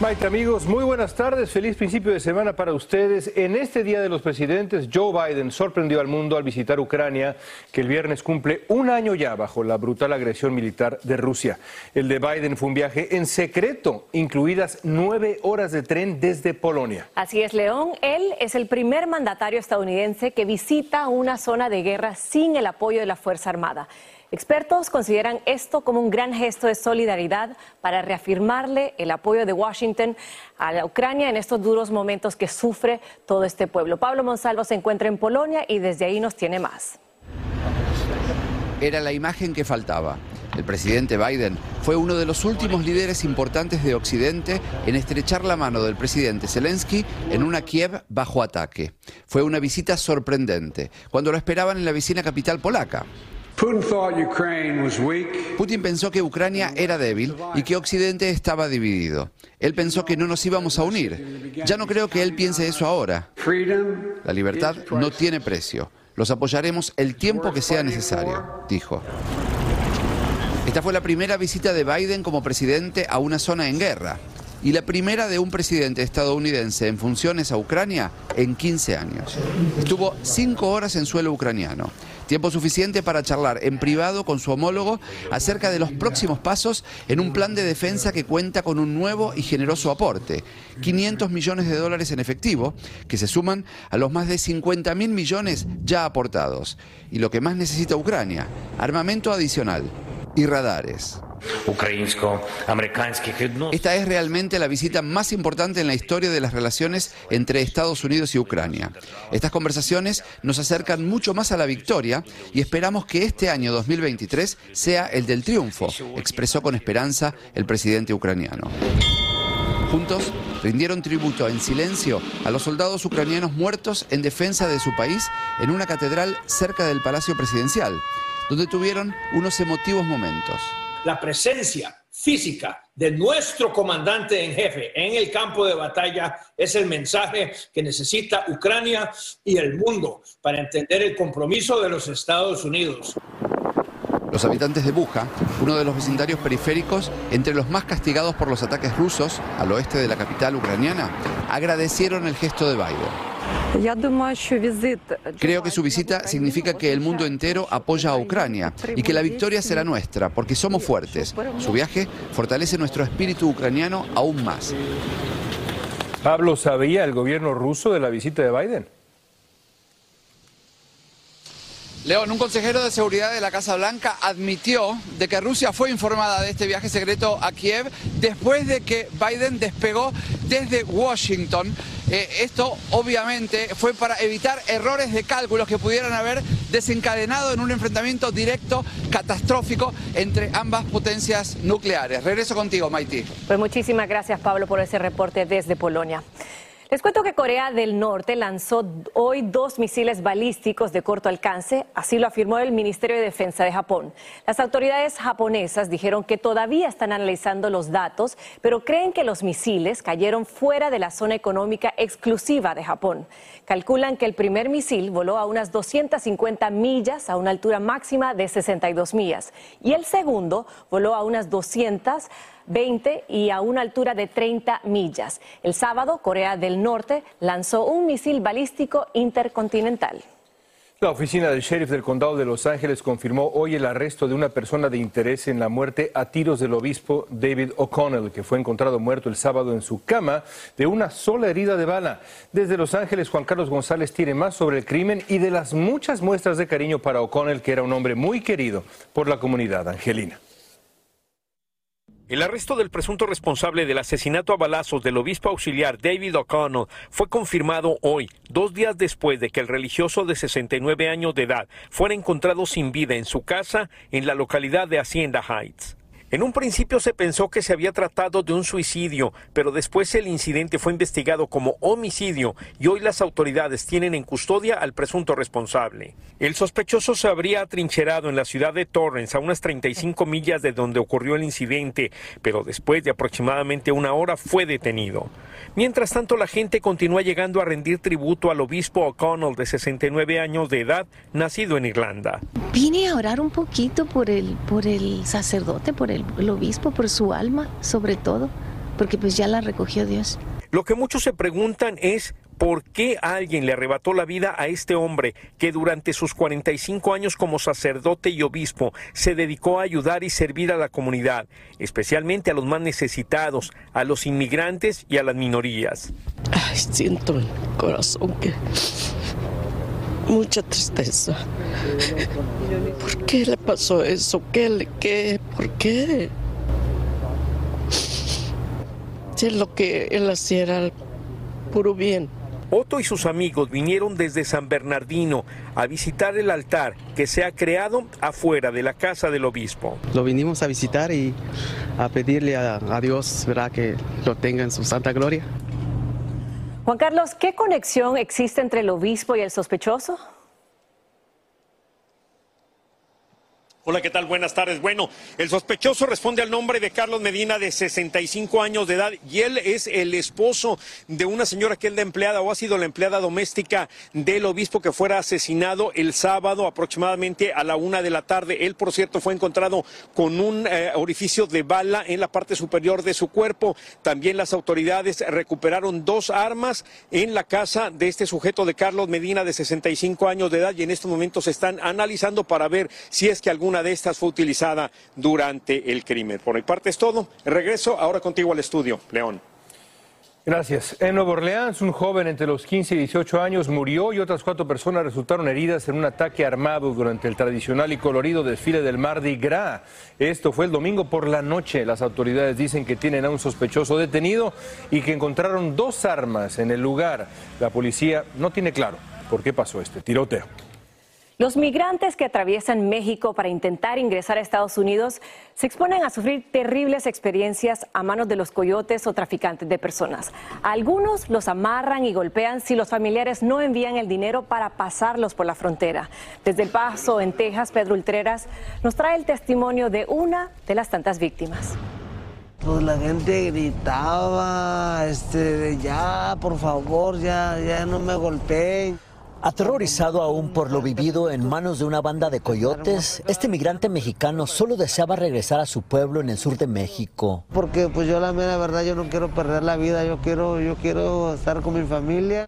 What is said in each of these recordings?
Maite, amigos, muy buenas tardes. Feliz principio de semana para ustedes. En este Día de los Presidentes, Joe Biden sorprendió al mundo al visitar Ucrania, que el viernes cumple un año ya bajo la brutal agresión militar de Rusia. El de Biden fue un viaje en secreto, incluidas nueve horas de tren desde Polonia. Así es, León. Él es el primer mandatario estadounidense que visita una zona de guerra sin el apoyo de la Fuerza Armada. Expertos consideran esto como un gran gesto de solidaridad para reafirmarle el apoyo de Washington a la Ucrania en estos duros momentos que sufre todo este pueblo. Pablo Monsalvo se encuentra en Polonia y desde ahí nos tiene más. Era la imagen que faltaba. El presidente Biden fue uno de los últimos líderes importantes de Occidente en estrechar la mano del presidente Zelensky en una Kiev bajo ataque. Fue una visita sorprendente, cuando lo esperaban en la vecina capital polaca. Putin pensó que Ucrania era débil y que Occidente estaba dividido. Él pensó que no nos íbamos a unir. Ya no creo que él piense eso ahora. La libertad no tiene precio. Los apoyaremos el tiempo que sea necesario, dijo. Esta fue la primera visita de Biden como presidente a una zona en guerra y la primera de un presidente estadounidense en funciones a Ucrania en 15 años. Estuvo cinco horas en suelo ucraniano Tiempo suficiente para charlar en privado con su homólogo acerca de los próximos pasos en un plan de defensa que cuenta con un nuevo y generoso aporte, 500 millones de dólares en efectivo, que se suman a los más de 50 mil millones ya aportados. Y lo que más necesita Ucrania, armamento adicional y radares. Esta es realmente la visita más importante en la historia de las relaciones entre Estados Unidos y Ucrania. Estas conversaciones nos acercan mucho más a la victoria y esperamos que este año 2023 sea el del triunfo, expresó con esperanza el presidente ucraniano. Juntos rindieron tributo en silencio a los soldados ucranianos muertos en defensa de su país en una catedral cerca del Palacio Presidencial, donde tuvieron unos emotivos momentos la presencia física de nuestro comandante en jefe en el campo de batalla es el mensaje que necesita Ucrania y el mundo para entender el compromiso de los Estados Unidos. Los habitantes de Buja, uno de los vecindarios periféricos entre los más castigados por los ataques rusos al oeste de la capital ucraniana, agradecieron el gesto de Biden. Creo que su visita significa que el mundo entero apoya a Ucrania y que la victoria será nuestra, porque somos fuertes. Su viaje fortalece nuestro espíritu ucraniano aún más. Pablo, ¿sabía el gobierno ruso de la visita de Biden? León, un consejero de seguridad de la Casa Blanca admitió de que Rusia fue informada de este viaje secreto a Kiev después de que Biden despegó desde Washington. Eh, esto obviamente fue para evitar errores de cálculos que pudieran haber desencadenado en un enfrentamiento directo catastrófico entre ambas potencias nucleares. Regreso contigo, Maiti. Pues muchísimas gracias, Pablo, por ese reporte desde Polonia. Les cuento que Corea del Norte lanzó hoy dos misiles balísticos de corto alcance, así lo afirmó el Ministerio de Defensa de Japón. Las autoridades japonesas dijeron que todavía están analizando los datos, pero creen que los misiles cayeron fuera de la zona económica exclusiva de Japón. Calculan que el primer misil voló a unas 250 millas a una altura máxima de 62 millas y el segundo voló a unas 200 20 y a una altura de 30 millas. El sábado, Corea del Norte lanzó un misil balístico intercontinental. La oficina del sheriff del condado de Los Ángeles confirmó hoy el arresto de una persona de interés en la muerte a tiros del obispo David O'Connell, que fue encontrado muerto el sábado en su cama de una sola herida de bala. Desde Los Ángeles, Juan Carlos González tiene más sobre el crimen y de las muchas muestras de cariño para O'Connell, que era un hombre muy querido por la comunidad angelina. El arresto del presunto responsable del asesinato a balazos del obispo auxiliar David O'Connell fue confirmado hoy, dos días después de que el religioso de 69 años de edad fuera encontrado sin vida en su casa en la localidad de Hacienda Heights. En un principio se pensó que se había tratado de un suicidio, pero después el incidente fue investigado como homicidio y hoy las autoridades tienen en custodia al presunto responsable. El sospechoso se habría atrincherado en la ciudad de Torrance, a unas 35 millas de donde ocurrió el incidente, pero después de aproximadamente una hora fue detenido. Mientras tanto, la gente continúa llegando a rendir tributo al obispo O'Connell de 69 años de edad, nacido en Irlanda. Vine a orar un poquito por el, por el sacerdote, por el el, obispo, por su alma, sobre todo, porque pues ya la recogió Dios. Lo que muchos se preguntan es por qué alguien le arrebató la vida a este hombre que durante sus 45 años como sacerdote y obispo se dedicó a ayudar y servir a la comunidad, especialmente a los más necesitados, a los inmigrantes y a las minorías. Ay, siento en el corazón que mucha tristeza. ¿Por qué le pasó eso? ¿Qué le qué? ¿Por qué? Si es lo que él hacía era puro bien. Otto y sus amigos vinieron desde San Bernardino a visitar el altar que se ha creado afuera de la casa del obispo. Lo vinimos a visitar y a pedirle a, a Dios ¿verdad? que lo tenga en su santa gloria. Juan Carlos, ¿qué conexión existe entre el obispo y el sospechoso? Hola, ¿qué tal? Buenas tardes. Bueno, el sospechoso responde al nombre de Carlos Medina, de 65 años de edad, y él es el esposo de una señora que es la empleada o ha sido la empleada doméstica del obispo que fuera asesinado el sábado aproximadamente a la una de la tarde. Él, por cierto, fue encontrado con un eh, orificio de bala en la parte superior de su cuerpo. También las autoridades recuperaron dos armas en la casa de este sujeto de Carlos Medina, de 65 años de edad, y en estos momentos se están analizando para ver si es que algún una de estas fue utilizada durante el crimen. Por mi parte es todo. Regreso ahora contigo al estudio, León. Gracias. En Nueva Orleans, un joven entre los 15 y 18 años murió y otras cuatro personas resultaron heridas en un ataque armado durante el tradicional y colorido desfile del Mardi Gras. Esto fue el domingo por la noche. Las autoridades dicen que tienen a un sospechoso detenido y que encontraron dos armas en el lugar. La policía no tiene claro por qué pasó este tiroteo. Los migrantes que atraviesan México para intentar ingresar a Estados Unidos se exponen a sufrir terribles experiencias a manos de los coyotes o traficantes de personas. algunos los amarran y golpean si los familiares no envían el dinero para pasarlos por la frontera. Desde El Paso, en Texas, Pedro Ultreras nos trae el testimonio de una de las tantas víctimas. Pues la gente gritaba, este, ya, por favor, ya, ya no me golpeen. Aterrorizado aún por lo vivido en manos de una banda de coyotes, este migrante mexicano solo deseaba regresar a su pueblo en el sur de México. Porque pues yo la mera verdad yo no quiero perder la vida, yo quiero yo quiero estar con mi familia.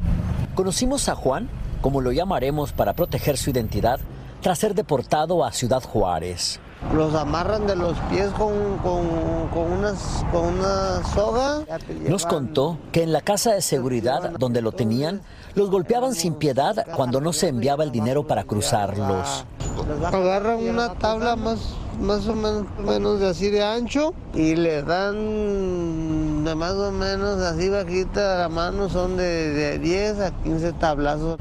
Conocimos a Juan, como lo llamaremos para proteger su identidad, tras ser deportado a Ciudad Juárez. Los amarran de los pies con, con, con, unas, con una soga. Nos contó que en la casa de seguridad donde lo tenían, los golpeaban sin piedad cuando no se enviaba el dinero para cruzarlos. Agarran una tabla más, más o menos, de así de ancho y le dan de más o menos así bajita la mano, son de, de 10 a 15 tablazos.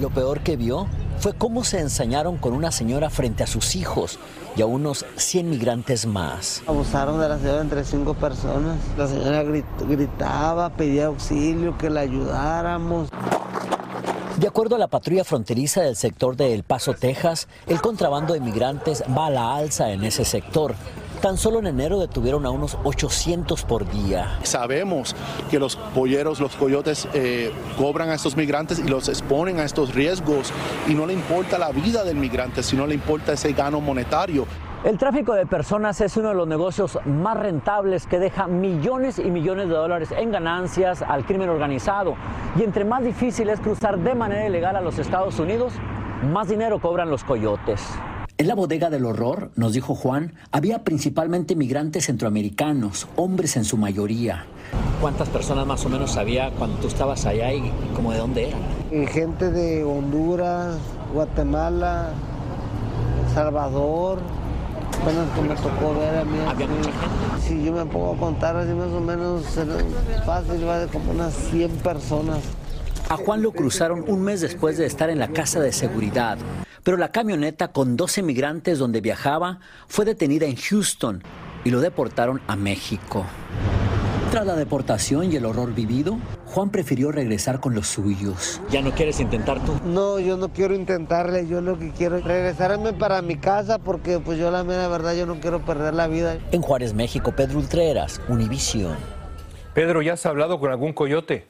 Lo peor que vio fue cómo se ensañaron con una señora frente a sus hijos y a unos 100 migrantes más. Abusaron de la señora entre cinco personas. La señora gritaba, pedía auxilio, que la ayudáramos. De acuerdo a la patrulla fronteriza del sector de El Paso, Texas, el contrabando de migrantes va a la alza en ese sector. Tan solo en enero detuvieron a unos 800 por día. Sabemos que los polleros, los coyotes eh, cobran a estos migrantes y los exponen a estos riesgos y no le importa la vida del migrante, sino le importa ese gano monetario. El tráfico de personas es uno de los negocios más rentables que deja millones y millones de dólares en ganancias al crimen organizado. Y entre más difícil es cruzar de manera ilegal a los Estados Unidos, más dinero cobran los coyotes. En la bodega del horror, nos dijo Juan, había principalmente migrantes centroamericanos, hombres en su mayoría. ¿Cuántas personas más o menos había cuando tú estabas allá y como de dónde eran? Eh, gente de Honduras, Guatemala, Salvador, apenas que me tocó ver a mí. ¿Había mucha gente? Si yo me pongo a contar así más o menos fácil, va de como unas 100 personas. A Juan lo cruzaron un mes después de estar en la casa de seguridad, pero la camioneta con 12 migrantes donde viajaba fue detenida en Houston y lo deportaron a México. Tras la deportación y el horror vivido, Juan prefirió regresar con los suyos. ¿Ya no quieres intentar tú? No, yo no quiero intentarle, yo lo que quiero es regresarme para mi casa porque pues yo la mera verdad yo no quiero perder la vida. En Juárez, México, Pedro Ultreras, Univisión. Pedro, ¿ya has hablado con algún coyote?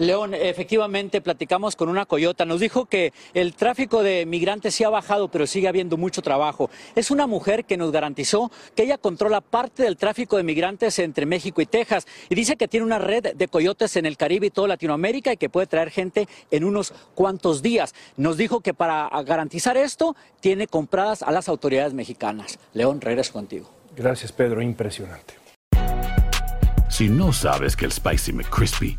León, efectivamente platicamos con una coyota. Nos dijo que el tráfico de migrantes sí ha bajado, pero sigue habiendo mucho trabajo. Es una mujer que nos garantizó que ella controla parte del tráfico de migrantes entre México y Texas y dice que tiene una red de coyotes en el Caribe y toda Latinoamérica y que puede traer gente en unos cuantos días. Nos dijo que para garantizar esto tiene compradas a las autoridades mexicanas. León, regreso contigo. Gracias, Pedro. Impresionante. Si no sabes que el Spicy McCrispy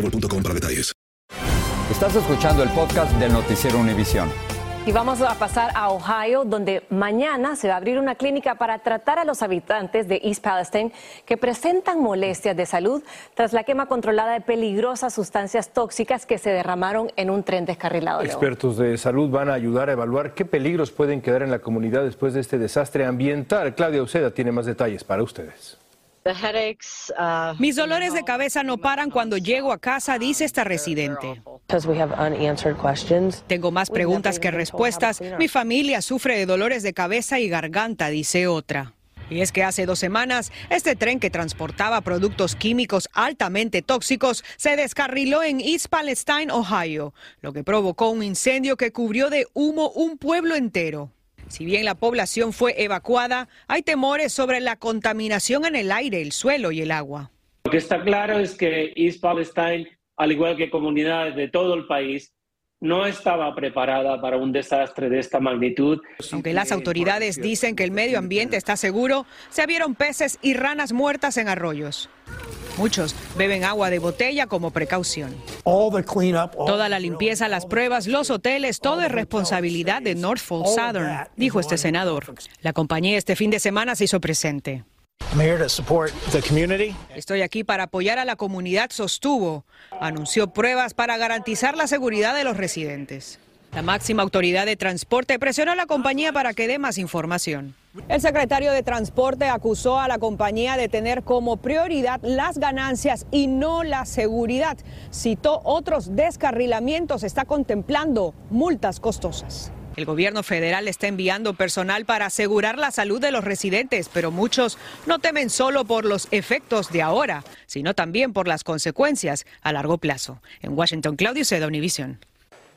boostmobile.com para detalles. Estás escuchando el podcast del Noticiero Univisión. Y vamos a pasar a Ohio, donde mañana se va a abrir una clínica para tratar a los habitantes de East Palestine que presentan molestias de salud tras la quema controlada de peligrosas sustancias tóxicas que se derramaron en un tren descarrilado. Expertos de salud van a ayudar a evaluar qué peligros pueden quedar en la comunidad después de este desastre ambiental. Claudia Uceda tiene más detalles para ustedes. Mis dolores de cabeza no paran cuando llego a casa, dice esta residente. Tengo más preguntas que respuestas. Mi familia sufre de dolores de cabeza y garganta, dice otra. Y es que hace dos semanas, este tren que transportaba productos químicos altamente tóxicos se descarriló en East Palestine, Ohio, lo que provocó un incendio que cubrió de humo un pueblo entero. Si bien la población fue evacuada, hay temores sobre la contaminación en el aire, el suelo y el agua. Lo que está claro es que East Palestine, al igual que comunidades de todo el país, no estaba preparada para un desastre de esta magnitud. Aunque las autoridades dicen que el medio ambiente está seguro, se vieron peces y ranas muertas en arroyos. Muchos beben agua de botella como precaución. Toda la limpieza, las pruebas, los hoteles, todo es responsabilidad de Norfolk Southern, dijo este senador. La compañía este fin de semana se hizo presente. Estoy aquí para apoyar a la comunidad, sostuvo. Anunció pruebas para garantizar la seguridad de los residentes. La máxima autoridad de transporte presionó a la compañía para que dé más información. El secretario de Transporte acusó a la compañía de tener como prioridad las ganancias y no la seguridad. Citó otros descarrilamientos, está contemplando multas costosas. El gobierno federal está enviando personal para asegurar la salud de los residentes, pero muchos no temen solo por los efectos de ahora, sino también por las consecuencias a largo plazo. En Washington, Claudio Seda, Univision.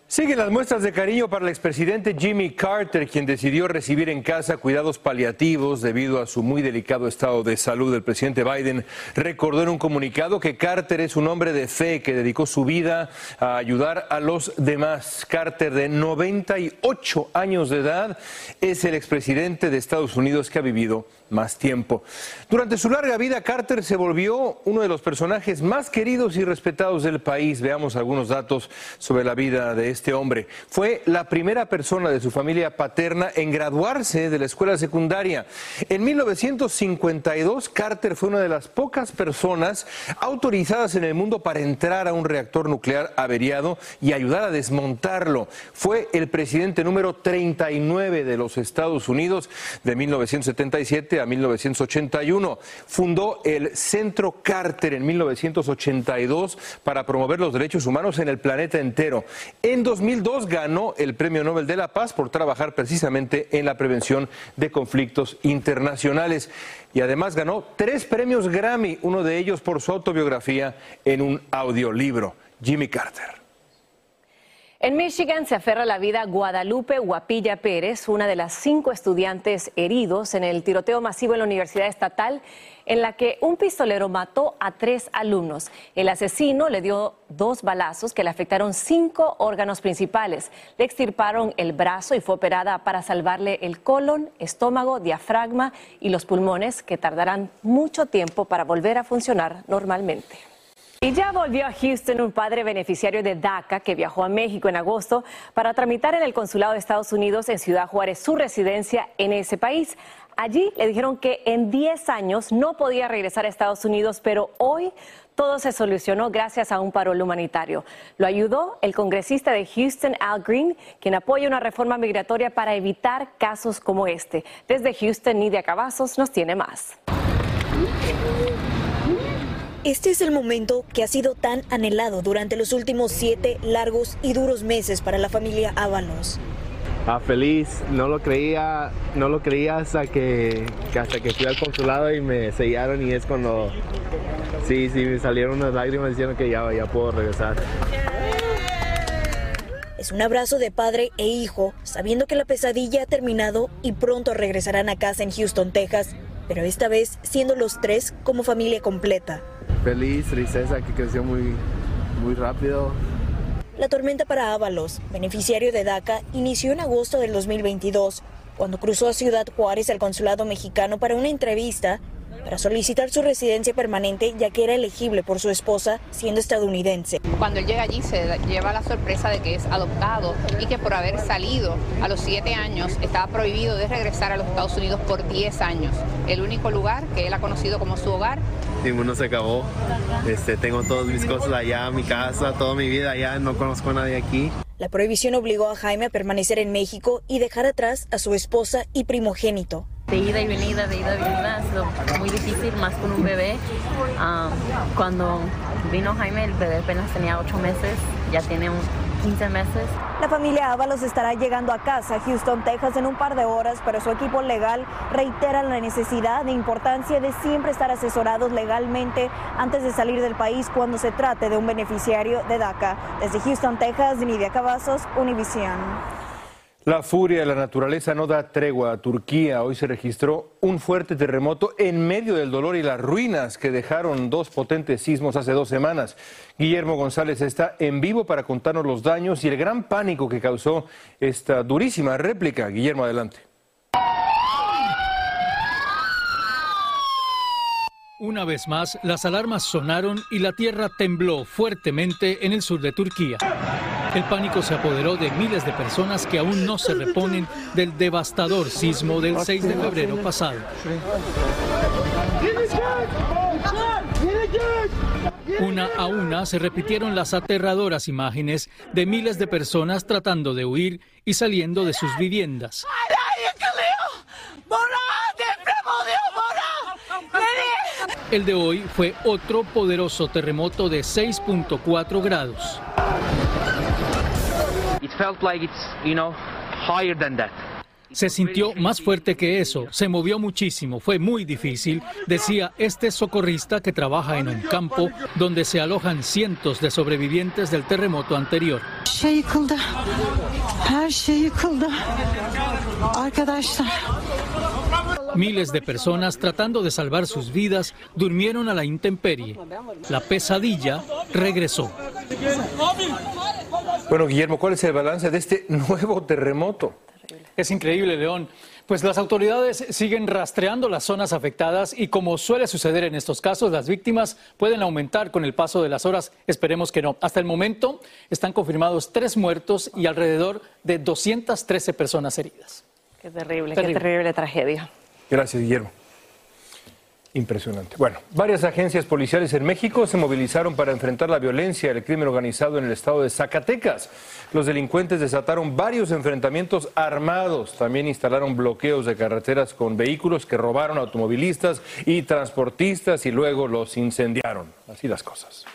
Siguen las muestras de cariño para el expresidente Jimmy Carter, quien decidió recibir en casa cuidados paliativos debido a su muy delicado estado de salud. El presidente Biden recordó en un comunicado que Carter es un hombre de fe que dedicó su vida a ayudar a los demás. Carter, de 98 años de edad, es el expresidente de Estados Unidos que ha vivido más tiempo. Durante su larga vida, Carter se volvió uno de los personajes más queridos y respetados del país. Veamos algunos datos sobre la vida de este hombre. Fue la primera persona de su familia paterna en graduarse de la escuela secundaria. En 1952, Carter fue una de las pocas personas autorizadas en el mundo para entrar a un reactor nuclear averiado y ayudar a desmontarlo. Fue el presidente número 39 de los Estados Unidos de 1977 a 1981. Fundó el Centro Carter en 1982 para promover los derechos humanos en el planeta entero. En 2002 ganó el Premio Nobel de la Paz por trabajar precisamente en la prevención de conflictos internacionales. Y además ganó tres premios Grammy, uno de ellos por su autobiografía en un audiolibro. Jimmy Carter. En Michigan se aferra la vida Guadalupe Guapilla Pérez, una de las cinco estudiantes heridos en el tiroteo masivo en la Universidad Estatal, en la que un pistolero mató a tres alumnos. El asesino le dio dos balazos que le afectaron cinco órganos principales. Le extirparon el brazo y fue operada para salvarle el colon, estómago, diafragma y los pulmones, que tardarán mucho tiempo para volver a funcionar normalmente. Y ya volvió a Houston un padre beneficiario de DACA que viajó a México en agosto para tramitar en el consulado de Estados Unidos en Ciudad Juárez su residencia en ese país. Allí le dijeron que en 10 años no podía regresar a Estados Unidos, pero hoy todo se solucionó gracias a un parol humanitario. Lo ayudó el congresista de Houston, Al Green, quien apoya una reforma migratoria para evitar casos como este. Desde Houston, Nidia Cavazos nos tiene más. Este es el momento que ha sido tan anhelado durante los últimos siete largos y duros meses para la familia Ábalos. Ah, feliz, no lo creía, no lo creía hasta que, hasta que fui al consulado y me sellaron y es cuando sí, sí, me salieron unas lágrimas diciendo que ya, ya puedo regresar. Es un abrazo de padre e hijo, sabiendo que la pesadilla ha terminado y pronto regresarán a casa en Houston, Texas, pero esta vez siendo los tres como familia completa feliz, tristeza que creció muy, muy rápido. La tormenta para Ábalos, beneficiario de DACA, inició en agosto del 2022, cuando cruzó a Ciudad Juárez al consulado mexicano para una entrevista para solicitar su residencia permanente ya que era elegible por su esposa siendo estadounidense. Cuando él llega allí se lleva la sorpresa de que es adoptado y que por haber salido a los siete años estaba prohibido de regresar a los Estados Unidos por 10 años. El único lugar que él ha conocido como su hogar. Ninguno se acabó. Este, tengo todas mis cosas allá, mi casa, toda mi vida allá, no conozco a nadie aquí. La prohibición obligó a Jaime a permanecer en México y dejar atrás a su esposa y primogénito de ida y venida, de ida y venida, ha sido muy difícil, más con un bebé. cuando vino Jaime, el bebé apenas tenía ocho meses, ya tiene un 15 meses. La familia Ábalos estará llegando a casa, Houston, Texas, en un par de horas, pero su equipo legal reitera la necesidad de importancia de siempre estar asesorados legalmente antes de salir del país cuando se trate de un beneficiario de DACA. Desde Houston, Texas, Nidia Cavazos, Univision. La furia de la naturaleza no da tregua a Turquía. Hoy se registró un fuerte terremoto en medio del dolor y las ruinas que dejaron dos potentes sismos hace dos semanas. Guillermo González está en vivo para contarnos los daños y el gran pánico que causó esta durísima réplica. Guillermo, adelante. Una vez más, las alarmas sonaron y la tierra tembló fuertemente en el sur de Turquía. El pánico se apoderó de miles de personas que aún no se reponen del devastador sismo del 6 de febrero pasado. Una a una se repitieron las aterradoras imágenes de miles de personas tratando de huir y saliendo de sus viviendas. El de hoy fue otro poderoso terremoto de 6.4 grados. Se sintió más fuerte que eso, se movió muchísimo, fue muy difícil, decía este socorrista que trabaja en un campo donde se alojan cientos de sobrevivientes del terremoto anterior. Miles de personas tratando de salvar sus vidas durmieron a la intemperie. La pesadilla regresó. Bueno, Guillermo, ¿cuál es el balance de este nuevo terremoto? Es increíble, León. Pues las autoridades siguen rastreando las zonas afectadas y como suele suceder en estos casos, las víctimas pueden aumentar con el paso de las horas. Esperemos que no. Hasta el momento están confirmados tres muertos y alrededor de 213 personas heridas. Qué terrible, qué terrible tragedia. Gracias, Guillermo. Impresionante. Bueno, varias agencias policiales en México se movilizaron para enfrentar la violencia y el crimen organizado en el estado de Zacatecas. Los delincuentes desataron varios enfrentamientos armados. También instalaron bloqueos de carreteras con vehículos que robaron automovilistas y transportistas y luego los incendiaron. Así las cosas.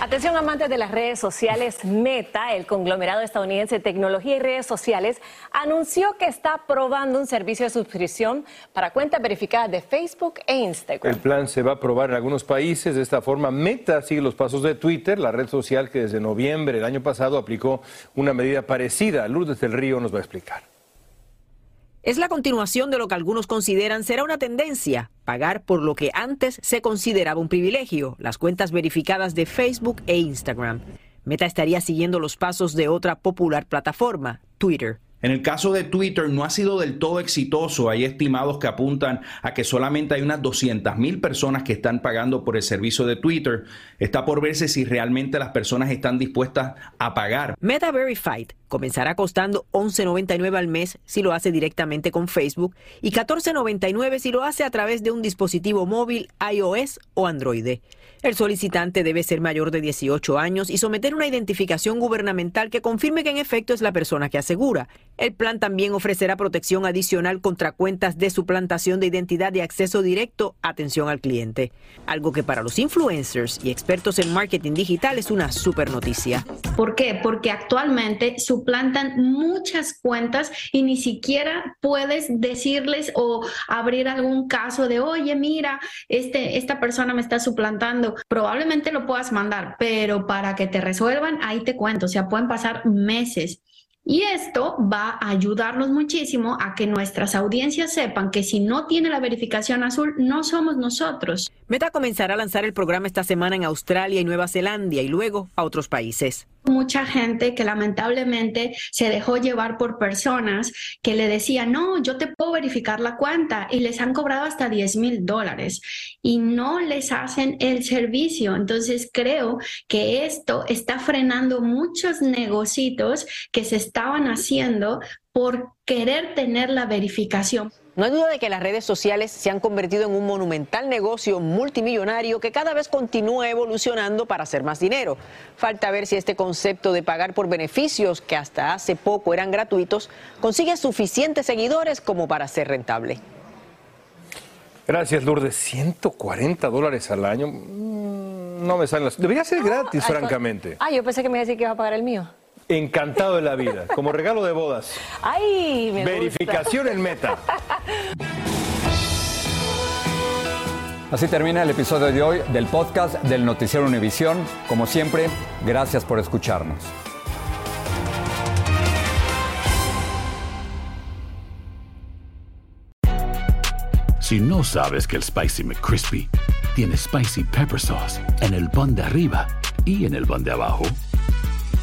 Atención amantes de las redes sociales, Meta, el conglomerado estadounidense de tecnología y redes sociales, anunció que está probando un servicio de suscripción para cuentas verificadas de Facebook e Instagram. El plan se va a probar en algunos países. De esta forma, Meta sigue los pasos de Twitter, la red social que desde noviembre del año pasado aplicó una medida parecida. Lourdes del Río nos va a explicar. Es la continuación de lo que algunos consideran será una tendencia, pagar por lo que antes se consideraba un privilegio, las cuentas verificadas de Facebook e Instagram. Meta estaría siguiendo los pasos de otra popular plataforma, Twitter. En el caso de Twitter no ha sido del todo exitoso. Hay estimados que apuntan a que solamente hay unas 200 mil personas que están pagando por el servicio de Twitter. Está por verse si realmente las personas están dispuestas a pagar. Meta Verified comenzará costando 11.99 al mes si lo hace directamente con Facebook y 14.99 si lo hace a través de un dispositivo móvil iOS o Android. El solicitante debe ser mayor de 18 años y someter una identificación gubernamental que confirme que en efecto es la persona que asegura. El plan también ofrecerá protección adicional contra cuentas de suplantación de identidad y acceso directo, atención al cliente. Algo que para los influencers y expertos en marketing digital es una super noticia. ¿Por qué? Porque actualmente suplantan muchas cuentas y ni siquiera puedes decirles o abrir algún caso de, oye, mira, este, esta persona me está suplantando probablemente lo puedas mandar, pero para que te resuelvan, ahí te cuento, o sea, pueden pasar meses. Y esto va a ayudarnos muchísimo a que nuestras audiencias sepan que si no tiene la verificación azul, no somos nosotros. Meta comenzará a lanzar el programa esta semana en Australia y Nueva Zelanda y luego a otros países mucha gente que lamentablemente se dejó llevar por personas que le decían, no, yo te puedo verificar la cuenta y les han cobrado hasta 10 mil dólares y no les hacen el servicio. Entonces creo que esto está frenando muchos negocios que se estaban haciendo por querer tener la verificación. No hay duda de que las redes sociales se han convertido en un monumental negocio multimillonario que cada vez continúa evolucionando para hacer más dinero. Falta ver si este concepto de pagar por beneficios, que hasta hace poco eran gratuitos, consigue suficientes seguidores como para ser rentable. Gracias, Lourdes. 140 dólares al año. Mm, no me salen las. Debería ser gratis, francamente. Ah, yo pensé que me iba a decir que iba a pagar el mío. Encantado de la vida, como regalo de bodas. ¡Ay! Me Verificación en meta. Así termina el episodio de hoy del podcast del Noticiero Univisión. Como siempre, gracias por escucharnos. Si no sabes que el Spicy McCrispy tiene Spicy Pepper Sauce en el pan de arriba y en el pan de abajo,